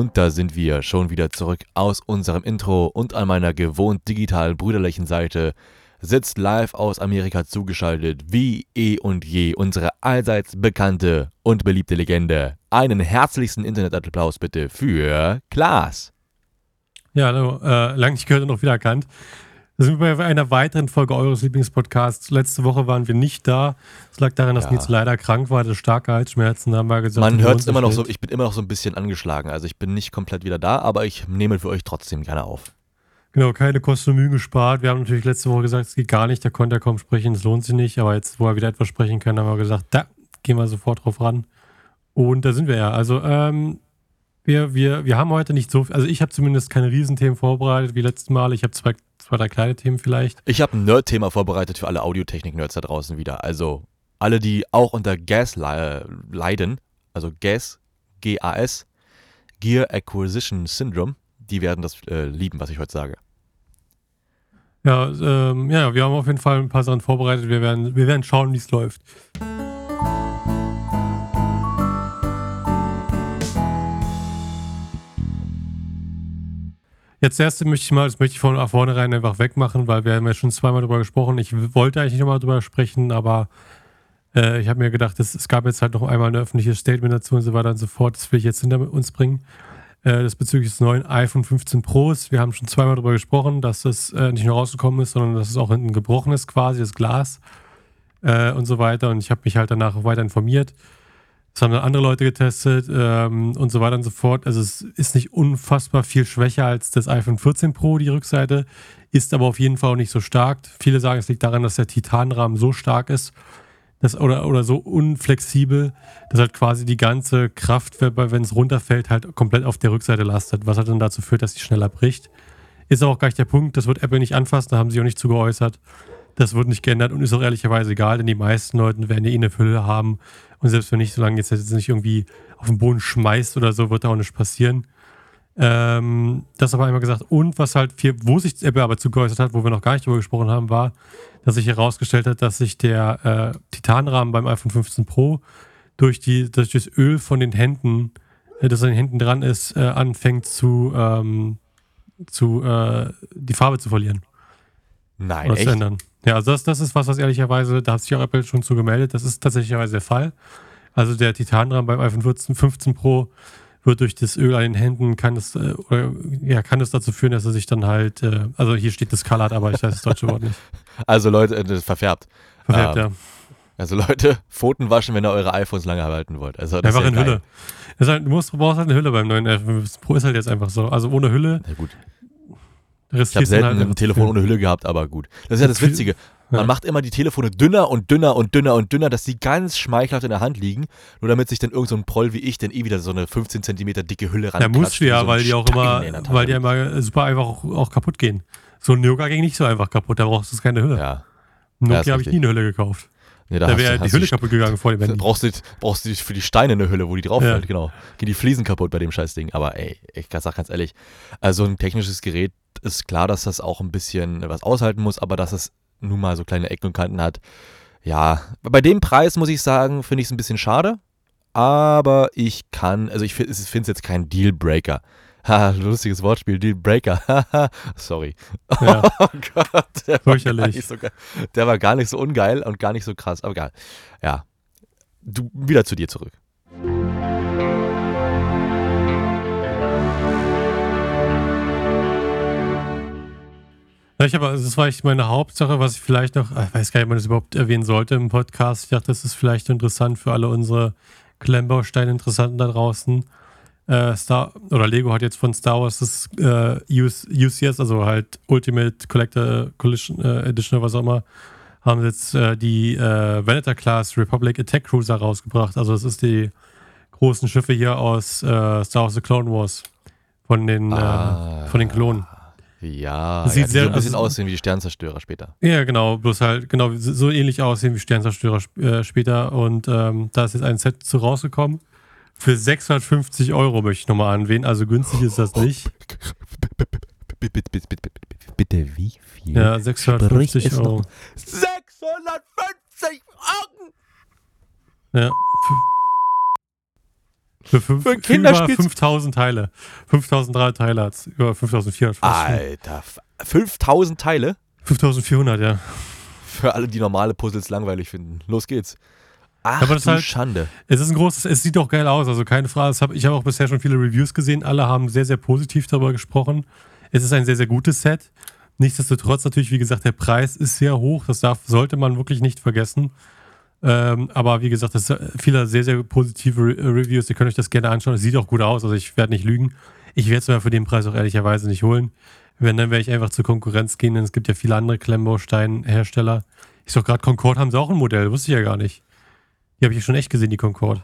Und da sind wir schon wieder zurück aus unserem Intro und an meiner gewohnt digital brüderlichen Seite sitzt live aus Amerika zugeschaltet wie eh und je unsere allseits bekannte und beliebte Legende. Einen herzlichsten Internetapplaus bitte für Klaas. Ja, hallo, äh, lang nicht gehört und noch wieder erkannt. Da sind wir bei einer weiteren Folge eures Lieblingspodcasts. Letzte Woche waren wir nicht da. Es lag daran, dass Ja. Nils leider krank war, hatte starke Halsschmerzen. Haben wir gesagt, Man hört es immer noch so, ich bin immer noch so ein bisschen angeschlagen. Also ich bin nicht komplett wieder da, aber ich nehme für euch trotzdem gerne auf. Genau, keine Kosten und Mühen gespart. Wir haben natürlich letzte Woche gesagt, es geht gar nicht, da konnte er kaum sprechen, es lohnt sich nicht. Aber jetzt, wo er wieder etwas sprechen kann, haben wir gesagt, da gehen wir sofort drauf ran. Und da sind wir ja. Also, ähm, wir, wir, wir haben heute nicht so, also ich habe zumindest keine Riesenthemen vorbereitet wie letztes Mal. Ich habe zwei, zwei, drei kleine Themen vielleicht. Ich habe ein Nerd-Thema vorbereitet für alle Audiotechnik-Nerds da draußen wieder. Also alle, die auch unter GAS le leiden, also GAS, G-A-S, Gear Acquisition Syndrome, die werden das äh, lieben, was ich heute sage. Ja, ähm, ja, wir haben auf jeden Fall ein paar Sachen vorbereitet. Wir werden, wir werden schauen, wie es läuft. Jetzt erste möchte ich mal, das möchte ich von vornherein einfach wegmachen, weil wir haben ja schon zweimal drüber gesprochen. Ich wollte eigentlich nochmal drüber sprechen, aber äh, ich habe mir gedacht, es, es gab jetzt halt noch einmal ein öffentliches Statement dazu und so weiter und so fort. Das will ich jetzt hinter uns bringen. Äh, das bezüglich des neuen iPhone 15 Pros. Wir haben schon zweimal darüber gesprochen, dass das äh, nicht nur rausgekommen ist, sondern dass es auch hinten gebrochen ist, quasi das Glas äh, und so weiter. Und ich habe mich halt danach weiter informiert. Das haben dann andere Leute getestet ähm, und so weiter und so fort. Also es ist nicht unfassbar viel schwächer als das iPhone 14 Pro, die Rückseite, ist aber auf jeden Fall auch nicht so stark. Viele sagen, es liegt daran, dass der Titanrahmen so stark ist, dass, oder, oder so unflexibel, dass halt quasi die ganze Kraft, wenn es runterfällt, halt komplett auf der Rückseite lastet, was halt dann dazu führt, dass sie schneller bricht. Ist aber auch gar nicht der Punkt, das wird Apple nicht anfassen, da haben sie auch nicht zu geäußert. Das wird nicht geändert und ist auch ehrlicherweise egal, denn die meisten Leute werden ja eh eine Fülle haben. Und selbst wenn nicht, solange jetzt jetzt nicht irgendwie auf den Boden schmeißt oder so, wird da auch nichts passieren. Ähm, das aber einmal gesagt. Und was halt viel, wo sich Apple aber zu geäußert hat, wo wir noch gar nicht drüber gesprochen haben, war, dass sich herausgestellt hat, dass sich der äh, Titanrahmen beim iPhone 15 Pro durch, die, durch das Öl von den Händen, äh, das an den Händen dran ist, äh, anfängt zu, ähm, zu äh, die Farbe zu verlieren Nein, echt? ändern. Ja, also das, das ist was, was ehrlicherweise, da hat sich auch Apple schon zu gemeldet, das ist tatsächlich der Fall. Also der Titanrahmen beim iPhone 14, 15 Pro wird durch das Öl an den Händen, kann es, äh, oder, ja, kann es dazu führen, dass er sich dann halt, äh, also hier steht discolored, aber ich weiß das deutsche Wort nicht. Also Leute, äh, das ist verfärbt. Verfärbt, Ähm, ja. Also Leute, Pfoten waschen, wenn ihr eure iPhones lange halten wollt. Also das Einfach ist in ja geil. Hülle. Das halt, du, musst, du brauchst halt eine Hülle beim neuen iPhone 15 Pro, ist halt jetzt einfach so. Also ohne Hülle Na gut. Ich habe selten halt ein Telefon ohne Hülle gehabt, aber gut. Das ist ja das Witzige. Man ja. macht immer die Telefone dünner und dünner und dünner und dünner, dass sie ganz schmeichelhaft in der Hand liegen, nur damit sich dann irgend so ein Proll wie ich dann eh wieder so eine 15 Zentimeter dicke Hülle ran Ja, musst du ja, weil die auch immer, weil die immer super einfach auch, auch kaputt gehen. So ein Yoga ging nicht so einfach kaputt, da brauchst du keine Hülle. ja. Ein Ja, Nokia habe ich nie eine Hülle gekauft. Nee, Da hast wäre die Hülle du- kaputt gegangen vor dem Dann Handy. brauchst du, brauchst du für die Steine eine Hülle, wo die drauf Ja. fällt, genau. Gehen die Fliesen kaputt bei dem Scheißding. Aber ey, ich sag ganz ehrlich, also ein technisches Gerät ist klar, dass das auch ein bisschen was aushalten muss, aber dass es nun mal so kleine Ecken und Kanten hat. Ja, bei dem Preis muss ich sagen, finde ich es ein bisschen schade. Aber ich kann, also ich finde es jetzt kein Dealbreaker. Ha, lustiges Wortspiel, Dealbreaker. Sorry. Ja. Oh Gott, der war, gar Fürchterlich. nicht so der war gar nicht so ungeil und gar nicht so krass, aber egal. Ja. Du, wieder zu dir zurück. Ja, ich habe, also das war echt meine Hauptsache, was ich vielleicht noch, ich weiß gar nicht, ob man das überhaupt erwähnen sollte im Podcast. Ich dachte, das ist vielleicht interessant für alle unsere Klemmbaustein-Interessanten da draußen. Äh, Star oder Lego hat jetzt von Star Wars das äh, UCS, also halt Ultimate Collector Collision äh, Edition oder was auch immer, haben jetzt äh, die äh, Venator Class Republic Attack Cruiser rausgebracht. Also das ist die großen Schiffe hier aus äh, Star Wars The Clone Wars von den, Ah. von den Klonen. Ja, Das ja, sieht die sehr- so ein bisschen also- aussehen wie die Sternzerstörer später. Ja, genau, bloß halt genau so ähnlich aussehen wie Sternzerstörer sp- später. Und ähm, da ist jetzt ein Set zu rausgekommen. Für 650 Euro möchte ich nochmal anwählen. Also günstig ist das nicht. Bitte, bitte, bitte, bitte, bitte, bitte wie viel? Ja, 650 Sprich es Euro. noch. 650 Augen! Ja. Für, fünf, Für ein für über Kinderspiel- 5000 Teile. 5003 Teile hat über 5400 fast schon. Alter, f- 5000 Teile 5400, ja. für alle, die normale Puzzles langweilig finden. Los geht's. Ach, aber das du halt- Schande. Es ist ein großes, es sieht auch geil aus, also keine Frage. Das hab, ich habe auch bisher schon viele Reviews gesehen, alle haben sehr, sehr positiv darüber gesprochen. Es ist ein sehr, sehr gutes Set. Nichtsdestotrotz natürlich, wie gesagt, der Preis ist sehr hoch, das darf, sollte man wirklich nicht vergessen. Ähm, aber wie gesagt, es sind viele sehr, sehr positive Re Reviews. Ihr könnt euch das gerne anschauen. Es sieht auch gut aus, also ich werde nicht lügen. Ich werde es mir für den Preis auch ehrlicherweise nicht holen. Wenn, dann werde ich einfach zur Konkurrenz gehen, denn es gibt ja viele andere Klemmbaustein-Hersteller. Ich sag gerade, Concorde haben sie auch ein Modell, wusste ich ja gar nicht. Die habe ich schon echt gesehen, die Concorde.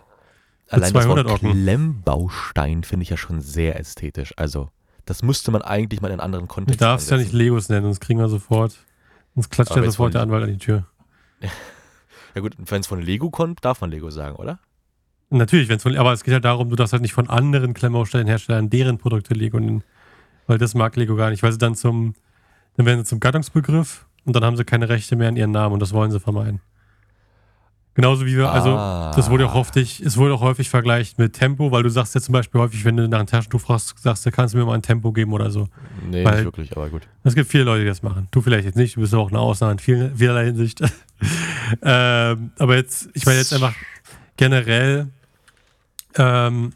Allein das 200 Wort Ocken. Klemmbaustein finde ich ja schon sehr ästhetisch. Also, das müsste man eigentlich mal in einen anderen Du Kontext darfst ja nicht. Legos nennen, sonst kriegen wir sofort. Sonst klatscht ja sofort der Anwalt an die Tür. Ja gut, wenn es von Lego kommt, darf man Lego sagen, oder? Natürlich, wenn's von, aber es geht halt darum, du darfst halt nicht von anderen Klemmbaustellenherstellern deren Produkte Lego nennen. Weil das mag Lego gar nicht, weil sie dann zum, dann werden sie zum Gattungsbegriff und dann haben sie keine Rechte mehr an ihren Namen und das wollen sie vermeiden. Genauso wie wir, also Ah. das wurde auch häufig, es wurde auch häufig vergleicht mit Tempo, weil du sagst ja zum Beispiel häufig, wenn du nach einem Taschentuch fragst, sagst du, kannst du mir mal ein Tempo geben oder so. Nee, Weil- nicht wirklich, aber gut. Es gibt viele Leute, die das machen. Du vielleicht jetzt nicht, du bist auch eine Ausnahme in vielen, vielerlei Hinsicht. ähm, aber jetzt, ich meine jetzt einfach generell, ähm,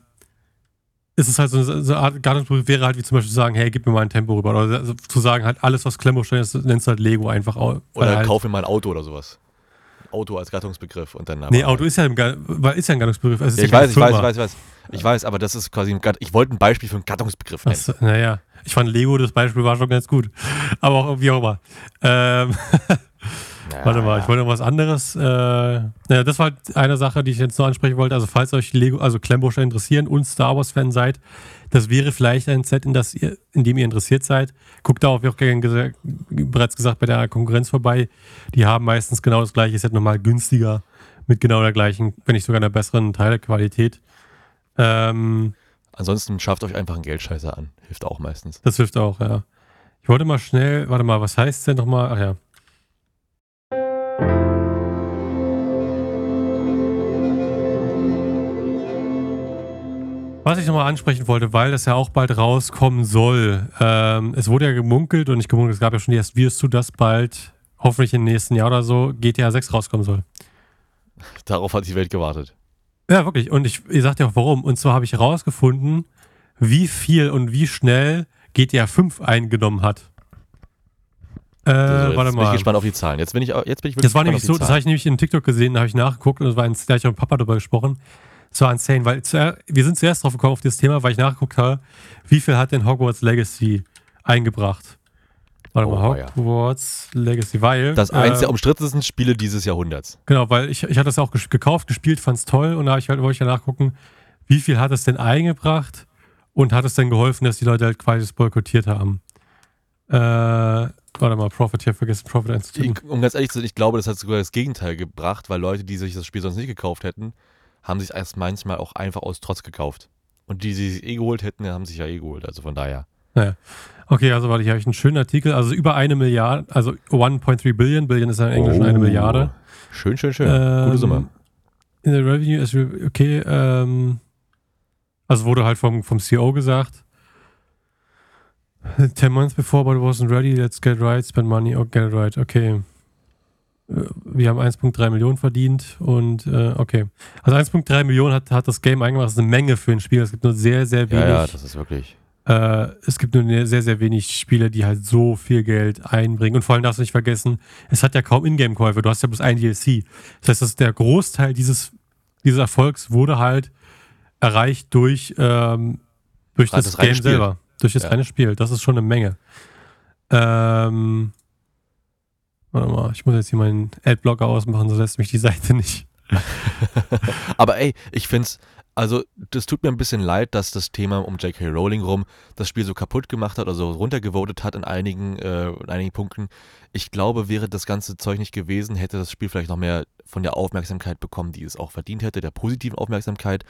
ist es halt so eine, so eine Art Gattungsberuf wäre halt wie zum Beispiel zu sagen, hey, gib mir mal ein Tempo rüber. Oder also zu sagen, halt alles, was Klemmbaustein ist, nennst du halt Lego einfach. Oder halt, kauf mir mal ein Auto oder sowas. Auto als Gattungsbegriff und dann. Nee, Auto ist ja, weil- ist ja ein Gattungsbegriff. Also Ja, ich ja weiß, ich weiß, ich weiß, ich weiß. Ich weiß, aber das ist quasi ein Gatt Ich wollte ein Beispiel für einen Gattungsbegriff nennen. Naja, ich fand Lego, das Beispiel war schon ganz gut. Aber auch, wie auch immer. Ähm, Ja, Warte mal, ja. ich wollte noch was anderes. Äh, ja, das war halt eine Sache, die ich jetzt noch ansprechen wollte. Also, falls euch Lego, also Klemmbausteine interessieren und Star Wars-Fan seid, das wäre vielleicht ein Set, in, das ihr, in dem ihr interessiert seid. Guckt da auch, wie auch gern gesa- bereits gesagt, bei der Konkurrenz vorbei. Die haben meistens genau das gleiche Set, nochmal günstiger, mit genau der gleichen, wenn nicht sogar einer besseren Teilequalität. Ähm, Ansonsten schafft euch einfach einen Geldscheißer an. Hilft auch meistens. das hilft auch, ja. Ich wollte mal schnell, warte mal, was heißt denn nochmal? Ach ja. Was ich nochmal ansprechen wollte, weil das ja auch bald rauskommen soll. Ähm, es wurde ja gemunkelt und nicht gemunkelt, es gab ja schon die ersten Videos zu, dass bald, hoffentlich im nächsten Jahr oder so, GTA 6 rauskommen soll. Darauf hat die Welt gewartet. Ja, wirklich. Und ich, ihr sagt ja auch warum. Und zwar habe ich herausgefunden, wie viel und wie schnell GTA 5 eingenommen hat. Äh, Also jetzt warte bin ich mal. gespannt auf die Zahlen. Jetzt bin ich, jetzt bin ich wirklich Das war nämlich so, das habe ich nämlich in TikTok gesehen, da habe ich nachgeguckt und das war ein, da habe ich mit Papa darüber gesprochen. Es war insane, weil zuer- wir sind zuerst drauf gekommen auf das Thema, weil ich nachgeguckt habe, wie viel hat denn Hogwarts Legacy eingebracht? Warte Oh, mal, ja. Hogwarts Legacy, weil. Das eins äh, der umstrittensten Spiele dieses Jahrhunderts. Genau, weil ich, ich hatte das auch gekauft, gespielt, fand es toll und da ich halt, wollte ich ja nachgucken, wie viel hat es denn eingebracht und hat es denn geholfen, dass die Leute halt quasi das boykottiert haben. Äh, warte mal, Profit hier, vergessen Profit einzutippen. Ich, um ganz ehrlich zu sein, ich glaube, das hat sogar das Gegenteil gebracht, weil Leute, die sich das Spiel sonst nicht gekauft hätten, haben sich erst manchmal auch einfach aus Trotz gekauft. Und die, die sich eh geholt hätten, haben sich ja eh geholt. Also von daher. Naja. Okay, also warte, hier habe ich einen schönen Artikel, also über eine Milliarde, also 1.3 Billion, Billion ist ja im Englischen eine Oh. Milliarde. Schön, schön, schön. Ähm, Gute Summe. In der Revenue ist, okay, ähm, also wurde halt vom, vom CEO gesagt, 10 months before, but it wasn't ready, let's get right, spend money, oh, get it right, okay. Äh, Wir haben 1.3 Millionen verdient und äh, okay. Also 1.3 Millionen hat, hat das Game eingemacht, das ist eine Menge für ein Spiel, es gibt nur sehr, sehr wenig Ja, ja, das ist wirklich. Äh, es gibt nur sehr, sehr wenig Spiele, die halt so viel Geld einbringen. Und vor allem darfst du nicht vergessen, es hat ja kaum Ingame-Käufe. Du hast ja bloß ein DLC. Das heißt, dass der Großteil dieses, dieses Erfolgs wurde halt erreicht durch, ähm, durch das, das Game selber. Durch das Ja. reine Spiel. Das ist schon eine Menge. Ähm, warte mal, ich muss jetzt hier meinen Adblocker ausmachen, so lässt mich die Seite nicht. Aber ey, ich find's, also das tut mir ein bisschen leid, dass das Thema um J.K. Rowling rum das Spiel so kaputt gemacht hat oder so runtergevotet hat in einigen, äh, in einigen Punkten. Ich glaube, wäre das ganze Zeug nicht gewesen, hätte das Spiel vielleicht noch mehr von der Aufmerksamkeit bekommen, die es auch verdient hätte, der positiven Aufmerksamkeit.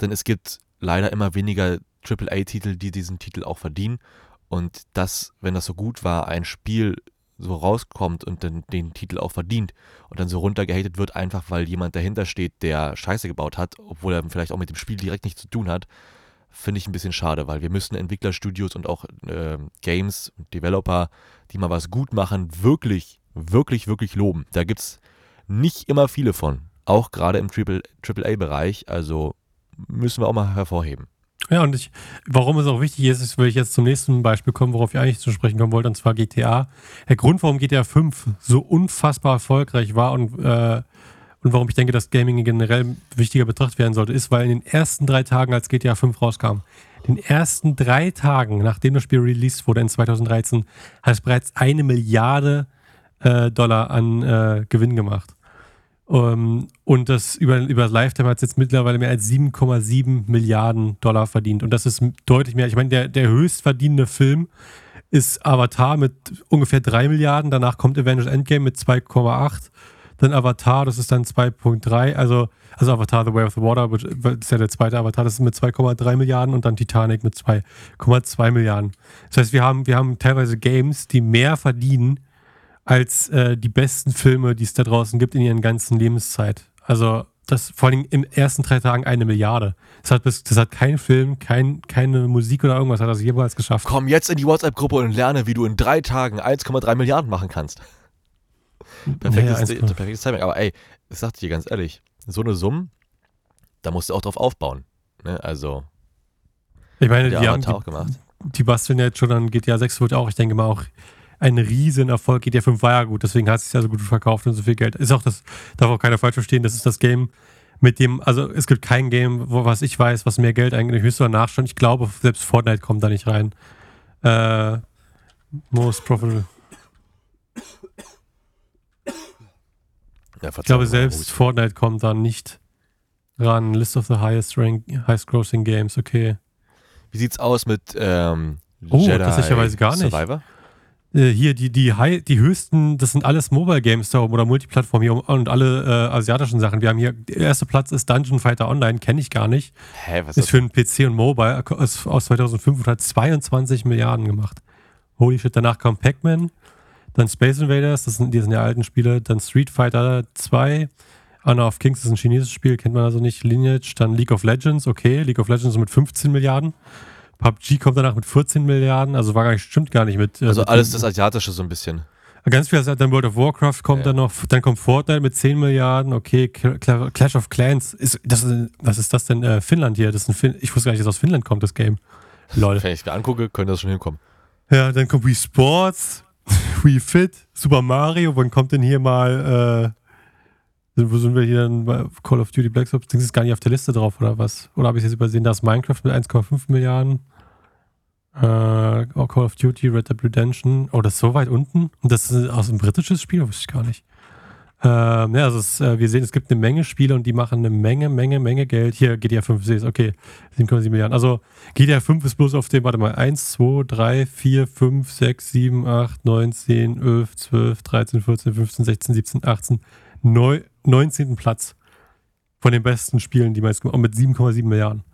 Denn es gibt leider immer weniger AAA-Titel, die diesen Titel auch verdienen. Und das, wenn das so gut war, ein Spiel so rauskommt und dann den Titel auch verdient und dann so runtergehatet wird, einfach weil jemand dahinter steht, der Scheiße gebaut hat, obwohl er vielleicht auch mit dem Spiel direkt nichts zu tun hat, finde ich ein bisschen schade, weil wir müssen Entwicklerstudios und auch äh, Games und Developer, die mal was gut machen, wirklich, wirklich, wirklich loben. Da gibt es nicht immer viele von, auch gerade im AAA-Bereich, also müssen wir auch mal hervorheben. Ja, und ich, warum es auch wichtig ist, ist, will ich jetzt zum nächsten Beispiel kommen, worauf ich eigentlich zu sprechen kommen wollte, und zwar GTA. Der Grund, warum GTA 5 so unfassbar erfolgreich war und, äh, und warum ich denke, dass Gaming generell wichtiger betrachtet werden sollte, ist, weil in den ersten drei Tagen, als GTA 5 rauskam, den ersten drei Tagen, nachdem das Spiel released wurde in 2013, hat es bereits eine Milliarde äh, Dollar an äh, Gewinn gemacht. Um, und das über, über das Lifetime hat es jetzt mittlerweile mehr als 7,7 Milliarden Dollar verdient. Und das ist deutlich mehr. Ich meine, der, der höchst verdienende Film ist Avatar mit ungefähr 3 Milliarden. Danach kommt Avengers Endgame mit 2,8. Dann Avatar, das ist dann 2,3. Also, also Avatar The Way of the Water, das ist ja der zweite Avatar, das ist mit 2,3 Milliarden und dann Titanic mit 2,2 Milliarden. Das heißt, wir haben, wir haben teilweise Games, die mehr verdienen als äh, die besten Filme, die es da draußen gibt in ihren ganzen Lebenszeit. Also das vor allem in ersten drei Tagen eine Milliarde. Das hat, bis, das hat kein Film, kein, keine Musik oder irgendwas hat das jemals geschafft. Komm jetzt in die WhatsApp-Gruppe und lerne, wie du in drei Tagen 1,3 Milliarden machen kannst. Perfektes, Naja, 1,3. perfektes Timing. Aber ey, ich sag dir ganz ehrlich, so eine Summe, da musst du auch drauf aufbauen. Ne? Also, Ich meine, die, haben, die, gemacht. die basteln ja jetzt schon an GTA 6 wird auch, ich denke mal, auch ein Riesenerfolg. GTA 5 war ja gut, deswegen hat es sich ja so gut verkauft und so viel Geld. Ist auch das, darf auch keiner falsch verstehen, das ist das Game, mit dem, also es gibt kein Game, wo was ich weiß, was mehr Geld eigentlich, ich müsste mal nachschauen. Ich glaube, selbst Fortnite kommt da nicht rein. Äh, most profitable. Ja, Ich glaube, selbst Fortnite kommt da nicht ran. List of the highest rank, highest grossing games, okay. Wie sieht's aus mit ähm, Oh, Jedi tatsächlicherweise gar nicht. Survivor? Äh, hier, die, die, high, die höchsten, das sind alles Mobile Games da oben oder Multiplattform hier und alle äh, asiatischen Sachen. Wir haben hier, der erste Platz ist Dungeon Fighter Online, kenne ich gar nicht. Hä, was Ist ist für einen PC und Mobile ist aus 2005 und hat 22 Milliarden gemacht. Holy shit, danach kam Pac-Man, dann Space Invaders, das sind, die sind ja alten Spiele, dann Street Fighter 2, Honor of Kings ist ein chinesisches Spiel, kennt man also nicht, Lineage, dann League of Legends, okay, League of Legends mit 15 Milliarden. PUBG kommt danach mit 14 Milliarden, also war gar nicht, stimmt gar nicht mit. äh, Also mit- alles das Asiatische so ein bisschen. Ganz viel, dann World of Warcraft kommt Ja. dann noch, dann kommt Fortnite mit 10 Milliarden, okay, Cl- Clash of Clans, ist, das, was ist das denn, äh, Finnland hier, das ist ein fin ich wusste gar nicht, dass aus Finnland kommt, das Game. Lol. Wenn ich es mir angucke, könnte das schon hinkommen. Ja, dann kommt Wii Sports, Wii Fit, Super Mario, wann kommt denn hier mal, äh, wo sind wir hier dann bei Call of Duty Black Ops, das ist gar nicht auf der Liste drauf, oder was? Oder habe ich jetzt übersehen, da ist Minecraft mit 1,5 Milliarden. Äh, Call of Duty, Red Dead Redemption. Oh, das ist so weit unten. Und das ist aus einem britisches Spiel, wusste ich gar nicht. Ähm, ja, also es, äh, wir sehen, es gibt eine Menge Spiele und die machen eine Menge, Menge, Menge Geld. Hier, GTA 5, sehe ich okay, 7,7 Milliarden. Also GTA 5 ist bloß auf dem, warte mal, 1, 2, 3, 4, 5, 6, 7, 8, 9, 10, 11, 12, 13, 14, 15, 16, 17, 18, 9, 19. Platz von den besten Spielen, die man jetzt mit 7,7 Milliarden.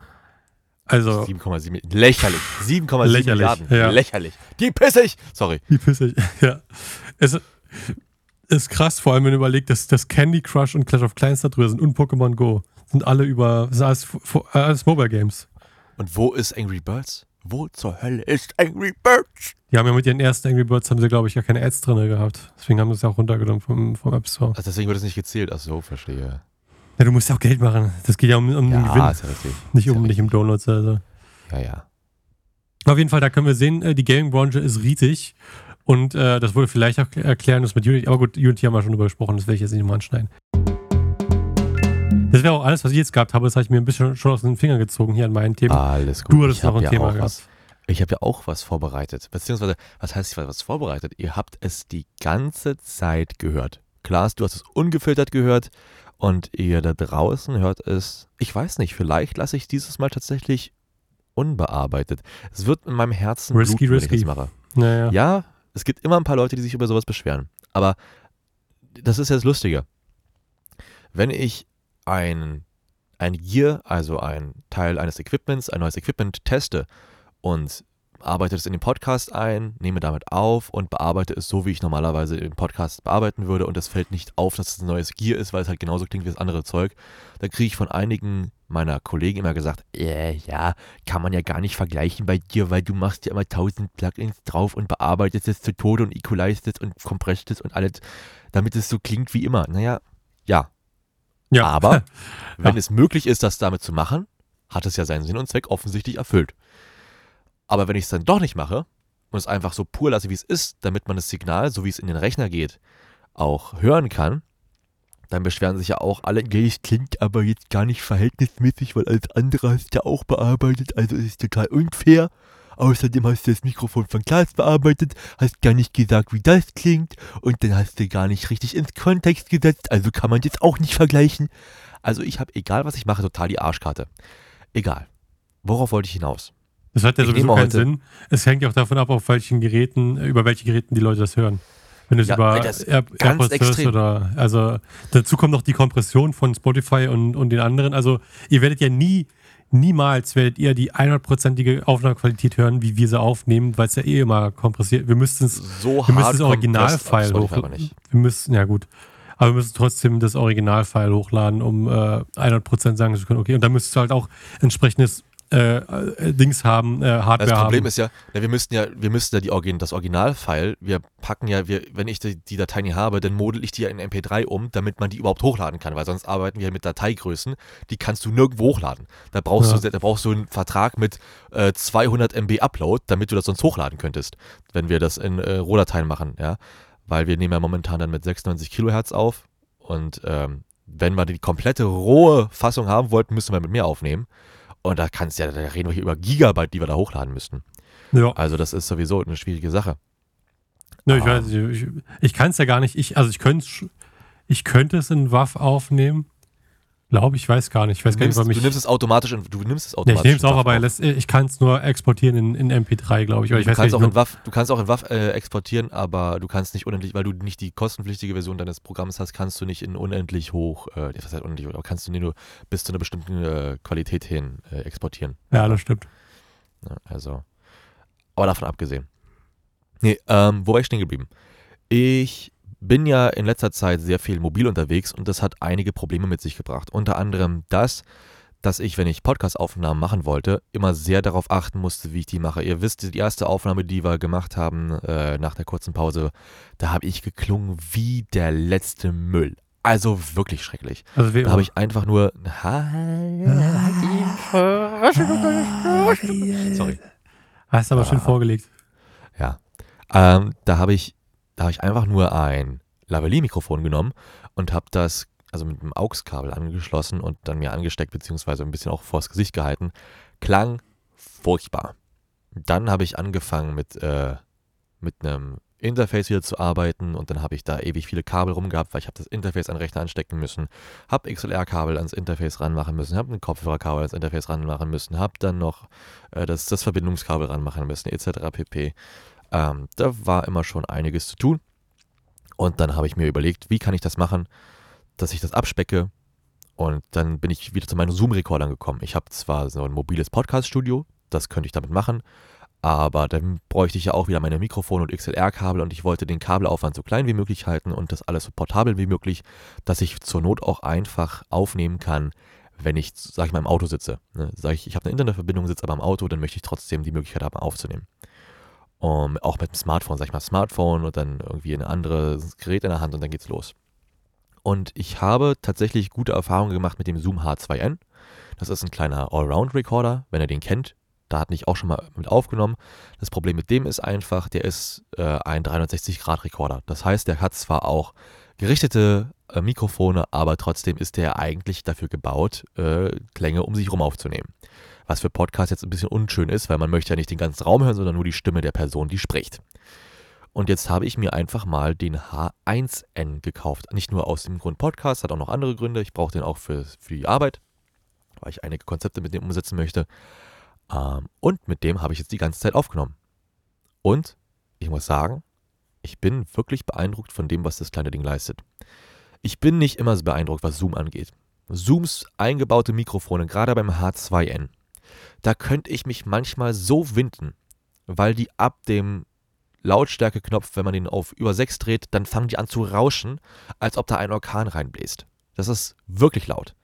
Also, 7,7 Mi- Lächerlich. 7,7 Lächerlich, Milliarden. ja. Lächerlich. Die pissig. Sorry. Wie pissig. Ja. Es ist krass, vor allem wenn du überlegst, dass, dass Candy Crush und Clash of Clans da drüber sind und Pokémon Go. Sind alle über, sind alles, alles Mobile Games. Und wo ist Angry Birds? Wo zur Hölle ist Angry Birds? Die haben ja mit ihren ersten Angry Birds, haben sie, glaube ich, gar keine Ads drin gehabt. Deswegen haben sie es ja auch runtergenommen vom, vom App Store. Also deswegen wird es nicht gezählt. Ach so, verstehe. Ja, du musst ja auch Geld machen. Das geht ja um, um den Ja, Gewinn, ist ja richtig. nicht um ja nicht um Downloads. Also. Ja, ja. Auf jeden Fall, da können wir sehen, äh, die Gaming-Branche ist riesig. Und äh, das wurde vielleicht auch erklären, das mit Unity. Aber gut, Unity haben wir schon drüber gesprochen, das werde ich jetzt nicht nochmal anschneiden. Das wäre auch alles, was ich jetzt gehabt habe. Das habe ich mir ein bisschen schon aus den Fingern gezogen hier an meinen Themen. Alles gut. Du hattest noch ein ja Thema gehabt. was. Ich habe ja auch was vorbereitet. Beziehungsweise, was heißt, ich habe was vorbereitet? Ihr habt es die ganze Zeit gehört. Klaas, du hast es ungefiltert gehört und ihr da draußen hört es, ich weiß nicht, vielleicht lasse ich dieses Mal tatsächlich unbearbeitet. Es wird in meinem Herzen Risky, bluten, wenn ich risky. das mache. Naja. Ja, es gibt immer ein paar Leute, die sich über sowas beschweren. Aber das ist ja das Lustige. Wenn ich ein, ein Gear, also ein Teil eines Equipments, ein neues Equipment teste und arbeite es in den Podcast ein, nehme damit auf und bearbeite es so, wie ich normalerweise den Podcast bearbeiten würde und es fällt nicht auf, dass es ein neues Gear ist, weil es halt genauso klingt wie das andere Zeug, dann kriege ich von einigen meiner Kollegen immer gesagt, äh, ja, kann man ja gar nicht vergleichen bei dir, weil du machst ja immer tausend Plugins drauf und bearbeitest es zu Tode und equalized es und compressed es und alles, damit es so klingt wie immer. Naja, ja. Ja. Aber wenn Ja. es möglich ist, das damit zu machen, hat es ja seinen Sinn und Zweck offensichtlich erfüllt. Aber wenn ich es dann doch nicht mache und es einfach so pur lasse, wie es ist, damit man das Signal, so wie es in den Rechner geht, auch hören kann, dann beschweren sich ja auch alle, "Ja, es klingt aber jetzt gar nicht verhältnismäßig, weil alles andere hast du ja auch bearbeitet, also ist es total unfair. Außerdem hast du das Mikrofon von Klaas bearbeitet, hast gar nicht gesagt, wie das klingt und dann hast du gar nicht richtig ins Kontext gesetzt, also kann man das auch nicht vergleichen. Also ich habe, egal was ich mache, total die Arschkarte. Egal. Worauf wollte ich hinaus? Das hat ja Ich sowieso keinen heute- Sinn. Es hängt ja auch davon ab, auf welchen Geräten, über welche Geräten die Leute das hören. Wenn du es Ja, über Air, AirPods hörst oder also dazu kommt noch die Kompression von Spotify und, und den anderen. Also ihr werdet ja nie, niemals werdet ihr die 100%ige Aufnahmequalität hören, wie wir sie aufnehmen, weil es ja eh immer kompressiert. Wir müssten es So wir müssen das Originalfile hoch. hochladen. Wir müssen, ja gut. Aber wir müssen trotzdem das Originalfile hochladen, um äh, 100% sagen zu können, okay. Und dann müsstest du halt auch entsprechendes äh, äh, Dings haben, äh, Hardware Das Problem haben. ist ja, ja, wir müssten ja, wir müssten ja die Origin, das Originalfile, wir packen ja, wir, wenn ich die, die Datei nicht habe, dann model ich die ja in MP3 um, damit man die überhaupt hochladen kann, weil sonst arbeiten wir mit Dateigrößen, die kannst du nirgendwo hochladen. Da brauchst Ja. du, da brauchst du einen Vertrag mit äh, 200 MB Upload, damit du das sonst hochladen könntest, wenn wir das in äh, Rohdateien machen, ja, weil wir nehmen ja momentan dann mit 96 Kilohertz auf und ähm, wenn wir die komplette rohe Fassung haben wollten, müssen wir mit mehr aufnehmen. Und da kannst ja, da reden wir hier über Gigabyte, die wir da hochladen müssten. Ja. Also das ist sowieso eine schwierige Sache. Ne, ich Ah. weiß ich, ich kann es ja gar nicht. Ich, also ich könnte ich könnte es in WAV aufnehmen. Glaube ich, weiß gar nicht. Ich weiß Du gar nimmst, nicht, warum du ich. nimmst es automatisch in, du nimmst es Nee, automatisch. ich nehme es auch, aber er lässt, ich kann es nur exportieren in, in MP3, glaube ich. Ich du, weiß kannst auch nicht, in WAV, du kannst auch in WAV äh, exportieren, aber du kannst nicht unendlich, weil du nicht die kostenpflichtige Version deines Programms hast, kannst du nicht in unendlich hoch, äh, was heißt unendlich, aber kannst du nur bis zu einer bestimmten äh, Qualität hin äh, exportieren. Ja, das stimmt. Ja, also, aber davon abgesehen. Nee, ähm, wo war ich stehen geblieben? Ich bin ja in letzter Zeit sehr viel mobil unterwegs und das hat einige Probleme mit sich gebracht. Unter anderem das, dass ich, wenn ich Podcast-Aufnahmen machen wollte, immer sehr darauf achten musste, wie ich die mache. Ihr wisst, die erste Aufnahme, die wir gemacht haben äh, nach der kurzen Pause, da habe ich geklungen wie der letzte Müll. Also wirklich schrecklich. Also Da habe ich einfach nur. Sorry. Hast aber schön Ah. vorgelegt. Ja. Ähm, da habe ich, da habe ich einfach nur ein Lavalier-Mikrofon genommen und habe das also mit einem AUX-Kabel angeschlossen und dann mir angesteckt, beziehungsweise ein bisschen auch vors Gesicht gehalten. Klang furchtbar. Dann habe ich angefangen mit, äh, mit einem Interface wieder zu arbeiten und dann habe ich da ewig viele Kabel rumgehabt, weil ich habe das Interface an den Rechner anstecken müssen, habe XLR-Kabel ans Interface ranmachen müssen, habe ein Kopfhörerkabel ans Interface ranmachen müssen, habe dann noch äh, das, das Verbindungskabel ranmachen müssen, etc. pp. Ähm, da war immer schon einiges zu tun. Und dann habe ich mir überlegt, wie kann ich das machen, dass ich das abspecke. Und dann bin ich wieder zu meinen Zoom-Rekordern gekommen. Ich habe zwar so ein mobiles Podcast-Studio, das könnte ich damit machen, aber dann bräuchte ich ja auch wieder meine Mikrofone und XLR-Kabel und ich wollte den Kabelaufwand so klein wie möglich halten und das alles so portabel wie möglich, dass ich zur Not auch einfach aufnehmen kann, wenn ich, sag ich mal, im Auto sitze. Ne? Sag ich, ich habe eine Internetverbindung, sitze aber im Auto, dann möchte ich trotzdem die Möglichkeit haben, aufzunehmen. Um, auch mit dem Smartphone, sag ich mal, Smartphone und dann irgendwie ein anderes Gerät in der Hand und dann geht's los. Und ich habe tatsächlich gute Erfahrungen gemacht mit dem Zoom H2N. Das ist ein kleiner Allround-Recorder. Wenn ihr den kennt, Da hatte ich auch schon mal mit aufgenommen. Das Problem mit dem ist einfach, der ist äh, ein 360-Grad-Rekorder. Das heißt, der hat zwar auch gerichtete äh, Mikrofone, aber trotzdem ist der eigentlich dafür gebaut, äh, Klänge um sich herum aufzunehmen. Was für Podcasts jetzt ein bisschen unschön ist, weil man möchte ja nicht den ganzen Raum hören, sondern nur die Stimme der Person, die spricht. Und jetzt habe ich mir einfach mal den H1N gekauft. Nicht nur aus dem Grund Podcast, hat auch noch andere Gründe. Ich brauche den auch für, für die Arbeit, weil ich einige Konzepte mit dem umsetzen möchte. Ähm, und mit dem habe ich jetzt die ganze Zeit aufgenommen. Und ich muss sagen, ich bin wirklich beeindruckt von dem, was das kleine Ding leistet. Ich bin nicht immer so beeindruckt, was Zoom angeht. Zooms eingebaute Mikrofone, gerade beim H2N, da könnte ich mich manchmal so winden, weil die ab dem Lautstärkeknopf, wenn man den auf über 6 dreht, dann fangen die an zu rauschen, als ob da ein Orkan reinbläst. Das ist wirklich laut.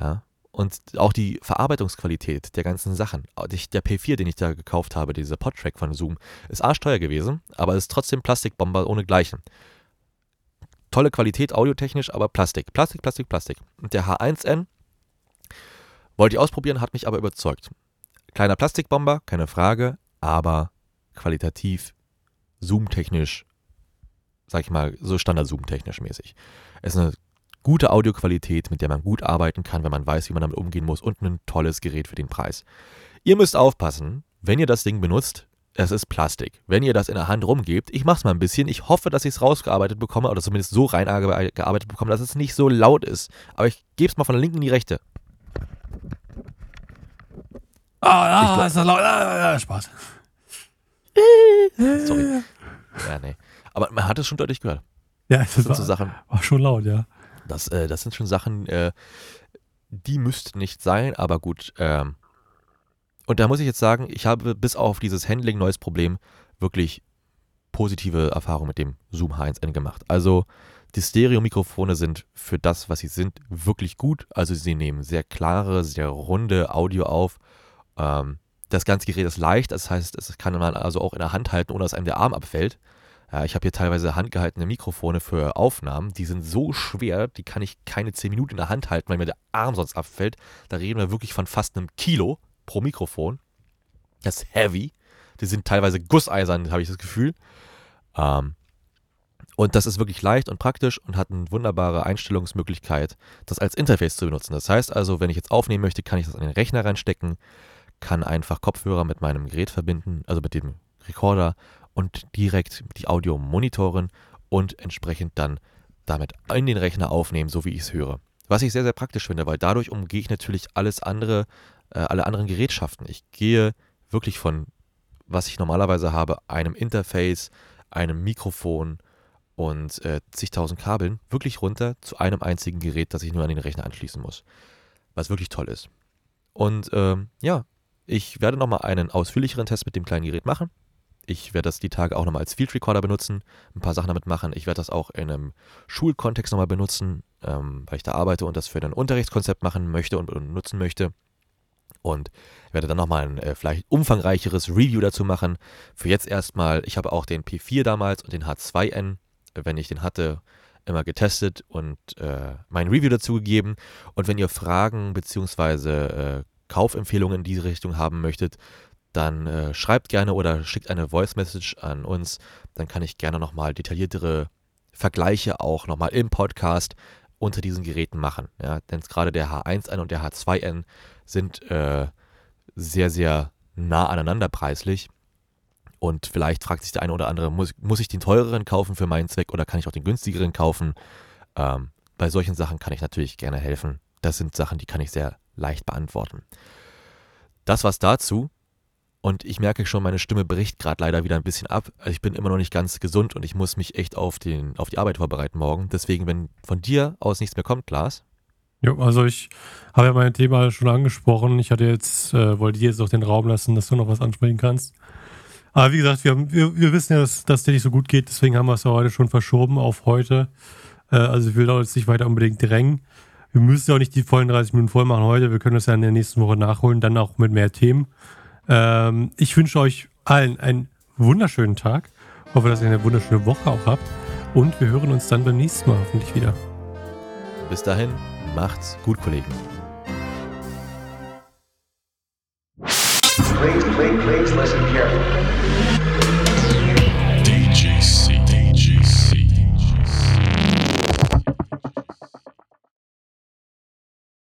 Ja. Und auch die Verarbeitungsqualität der ganzen Sachen. Der P4, den ich da gekauft habe, dieser Podtrack von Zoom, ist arschteuer gewesen, aber ist trotzdem Plastikbomber ohne Gleichen. Tolle Qualität audiotechnisch, aber Plastik. Plastik, Plastik, Plastik. Und der H1N wollte ich ausprobieren, hat mich aber überzeugt. Kleiner Plastikbomber, keine Frage, aber qualitativ, zoomtechnisch, sag ich mal, so Standard-Zoom-technisch mäßig. Es ist eine gute Audioqualität, mit der man gut arbeiten kann, wenn man weiß, wie man damit umgehen muss und ein tolles Gerät für den Preis. Ihr müsst aufpassen, wenn ihr das Ding benutzt, es ist Plastik. Wenn ihr das in der Hand rumgebt, ich mach's mal ein bisschen, ich hoffe, dass ich es rausgearbeitet bekomme oder zumindest so reingearbeitet bekomme, dass es nicht so laut ist. Aber ich gebe es mal von der linken in die rechte. Ah, ah ist das laut. Ah, ah, Spaß. Sorry. Ja, nee. Aber man hat es schon deutlich gehört. Ja, das, Das sind war, so Sachen, war schon laut, ja. das, äh, das sind schon Sachen, äh, die müssten nicht sein, aber gut. Ähm, und da muss ich jetzt sagen, ich habe bis auf dieses Handling neues Problem wirklich positive Erfahrungen mit dem Zoom H1N gemacht. Also die Stereo-Mikrofone sind für das, was sie sind, wirklich gut. Also sie nehmen sehr klare, sehr runde Audio auf. Ähm, das ganze Gerät ist leicht, das heißt, es kann man also auch in der Hand halten, ohne dass einem der Arm abfällt. Ja, ich habe hier teilweise handgehaltene Mikrofone für Aufnahmen, die sind so schwer, die kann ich keine 10 Minuten in der Hand halten, weil mir der Arm sonst abfällt. Da reden wir wirklich von fast einem Kilo pro Mikrofon. Das ist heavy. Die sind teilweise gusseisern, habe ich das Gefühl. Ähm, und das ist wirklich leicht und praktisch und hat eine wunderbare Einstellungsmöglichkeit, das als Interface zu benutzen. Das heißt also, wenn ich jetzt aufnehmen möchte, kann ich das an den Rechner reinstecken, kann einfach Kopfhörer mit meinem Gerät verbinden, also mit dem Recorder und direkt die Audio monitoren und entsprechend dann damit in den Rechner aufnehmen, so wie ich es höre. Was ich sehr, sehr praktisch finde, weil dadurch umgehe ich natürlich alles andere, äh, alle anderen Gerätschaften. Ich gehe wirklich von, was ich normalerweise habe, einem Interface, einem Mikrofon und äh, zigtausend Kabeln, wirklich runter zu einem einzigen Gerät, das ich nur an den Rechner anschließen muss. Was wirklich toll ist. Und ähm, ja, ich werde nochmal einen ausführlicheren Test mit dem kleinen Gerät machen. Ich werde das die Tage auch nochmal als Field Recorder benutzen, ein paar Sachen damit machen. Ich werde das auch in einem Schulkontext nochmal benutzen, ähm, weil ich da arbeite und das für ein Unterrichtskonzept machen möchte und, und nutzen möchte. Und werde dann nochmal ein äh, vielleicht umfangreicheres Review dazu machen. Für jetzt erstmal, ich habe auch den P4 damals und den H2N, wenn ich den hatte, immer getestet und äh, mein Review dazu gegeben. Und wenn ihr Fragen bzw. Äh, Kaufempfehlungen in diese Richtung haben möchtet, dann äh, schreibt gerne oder schickt eine Voice Message an uns. Dann kann ich gerne nochmal detailliertere Vergleiche auch nochmal im Podcast unter diesen Geräten machen. Ja, denn gerade der H1N und der H2N sind äh, sehr, sehr nah aneinander preislich. Und vielleicht fragt sich der eine oder andere, muss, muss ich den teureren kaufen für meinen Zweck oder kann ich auch den günstigeren kaufen? Ähm, bei solchen Sachen kann ich natürlich gerne helfen. Das sind Sachen, die kann ich sehr leicht beantworten. Das war's dazu. Und ich merke schon, meine Stimme bricht gerade leider wieder ein bisschen ab. Also ich bin immer noch nicht ganz gesund und ich muss mich echt auf, den, auf die Arbeit vorbereiten morgen. Deswegen, wenn von dir aus nichts mehr kommt, Lars. Jo, also ich habe ja mein Thema schon angesprochen. Ich hatte jetzt, äh, wollte dir jetzt auch den Raum lassen, dass du noch was ansprechen kannst. Aber wie gesagt, wir, haben, wir, wir wissen ja, dass, dass der nicht so gut geht, deswegen haben wir es ja heute schon verschoben auf heute. Äh, also ich will da jetzt nicht weiter unbedingt drängen. Wir müssen ja auch nicht die vollen 30 Minuten voll machen heute. Wir können das ja in der nächsten Woche nachholen, dann auch mit mehr Themen. Ähm, ich wünsche euch allen einen wunderschönen Tag. Hoffe, dass ihr eine wunderschöne Woche auch habt. Und wir hören uns dann beim nächsten Mal hoffentlich wieder. Bis dahin, macht's gut, Kollegen. Please, please, please listen carefully.